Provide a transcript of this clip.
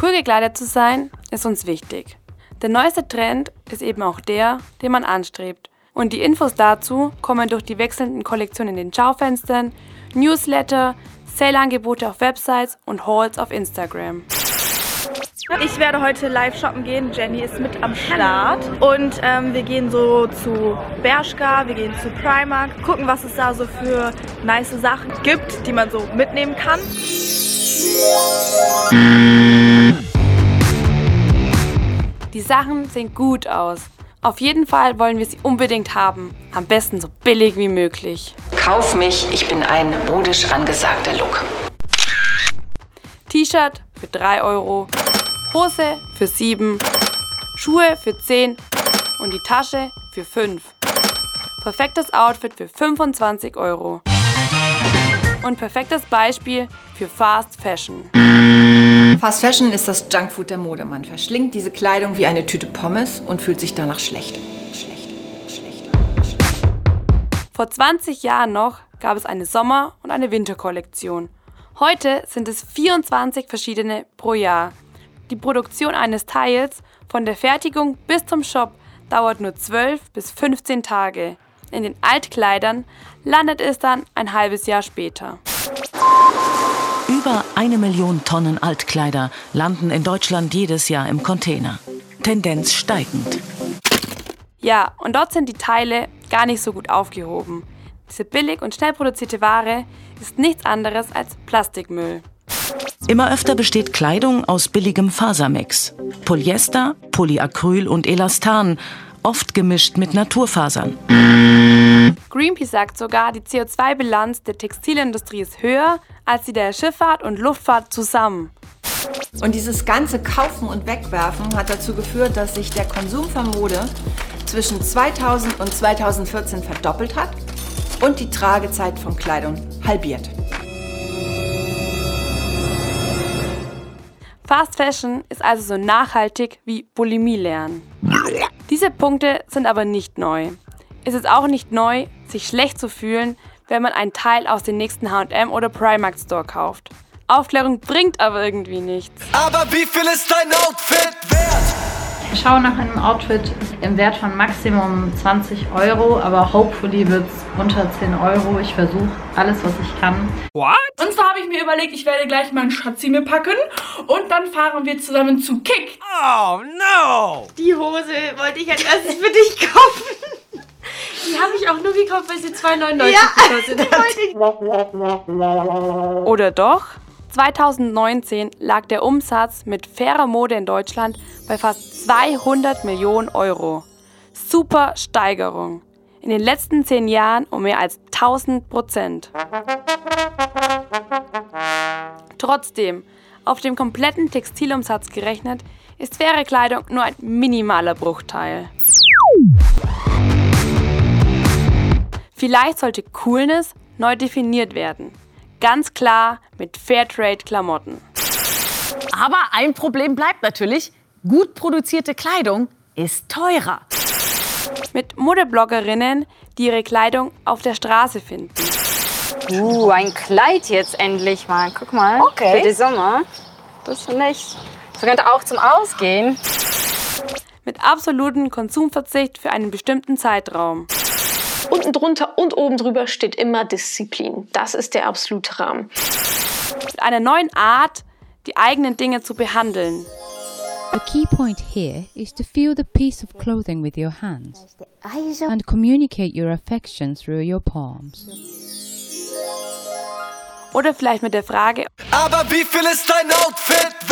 Cool gekleidet zu sein ist uns wichtig. Der neueste Trend ist eben auch der, den man anstrebt. Und die Infos dazu kommen durch die wechselnden Kollektionen in den Schaufenstern, Newsletter, Sale-Angebote auf Websites und Hauls auf Instagram. Ich werde heute live shoppen gehen. Jenny ist mit am Start. Und ähm, wir gehen so zu Bershka, wir gehen zu Primark, gucken, was es da so für nice Sachen gibt, die man so mitnehmen kann. Die Sachen sehen gut aus. Auf jeden Fall wollen wir sie unbedingt haben. Am besten so billig wie möglich. Kauf mich, ich bin ein modisch angesagter Look. T-Shirt für 3 Euro, Hose für 7, Schuhe für 10 und die Tasche für 5. Perfektes Outfit für 25 Euro. Und perfektes Beispiel für Fast Fashion. Fast Fashion ist das Junkfood der Mode. Man verschlingt diese Kleidung wie eine Tüte Pommes und fühlt sich danach schlecht. Schlecht, schlecht, schlecht. Vor 20 Jahren noch gab es eine Sommer- und eine Winterkollektion. Heute sind es 24 verschiedene pro Jahr. Die Produktion eines Teils von der Fertigung bis zum Shop dauert nur 12 bis 15 Tage. In den Altkleidern landet es dann ein halbes Jahr später. Über eine Million Tonnen Altkleider landen in Deutschland jedes Jahr im Container. Tendenz steigend. Ja, und dort sind die Teile gar nicht so gut aufgehoben. Diese billig und schnell produzierte Ware ist nichts anderes als Plastikmüll. Immer öfter besteht Kleidung aus billigem Fasermix. Polyester, Polyacryl und Elastan, oft gemischt mit Naturfasern. Greenpeace sagt sogar, die CO2-Bilanz der Textilindustrie ist höher als die der Schifffahrt und Luftfahrt zusammen. Und dieses ganze Kaufen und Wegwerfen hat dazu geführt, dass sich der Konsum von Mode zwischen 2000 und 2014 verdoppelt hat und die Tragezeit von Kleidung halbiert. Fast Fashion ist also so nachhaltig wie Bulimie lernen. Diese Punkte sind aber nicht neu. Es ist auch nicht neu, sich schlecht zu fühlen, wenn man einen Teil aus dem nächsten H&M oder Primark Store kauft. Aufklärung bringt aber irgendwie nichts. Aber wie viel ist dein Outfit wert? Ich schaue nach einem Outfit im Wert von Maximum 20 Euro, aber hopefully wird es unter 10 Euro. Ich versuche alles, was ich kann. What? Und zwar habe ich mir überlegt, ich werde gleich meinen Schatzi mir packen und dann fahren wir zusammen zu Kick. Oh no! Die Hose wollte ich als erstes für dich kaufen. Die habe ich auch nur gekauft, weil sie 2,99 ja, gekostet Oder doch? 2019 lag der Umsatz mit fairer Mode in Deutschland bei fast 200 Millionen Euro. Super Steigerung. In den letzten zehn Jahren um mehr als 1000 Prozent. Trotzdem, auf dem kompletten Textilumsatz gerechnet, ist faire Kleidung nur ein minimaler Bruchteil. Vielleicht sollte Coolness neu definiert werden. Ganz klar mit Fairtrade-Klamotten. Aber ein Problem bleibt natürlich. Gut produzierte Kleidung ist teurer. Mit Modebloggerinnen, die ihre Kleidung auf der Straße finden. Uh, ein Kleid jetzt endlich mal. Guck mal. Okay. Für den Sommer. Das finde ich. Das könnte auch zum Ausgehen. Mit absolutem Konsumverzicht für einen bestimmten Zeitraum. Unten drunter und oben drüber steht immer Disziplin. Das ist der absolute Rahmen. Mit einer neuen Art, die eigenen Dinge zu behandeln. The key point here is to feel the piece of clothing with your hands and communicate your affection through your palms. Oder vielleicht mit der Frage, aber wie viel ist dein Outfit?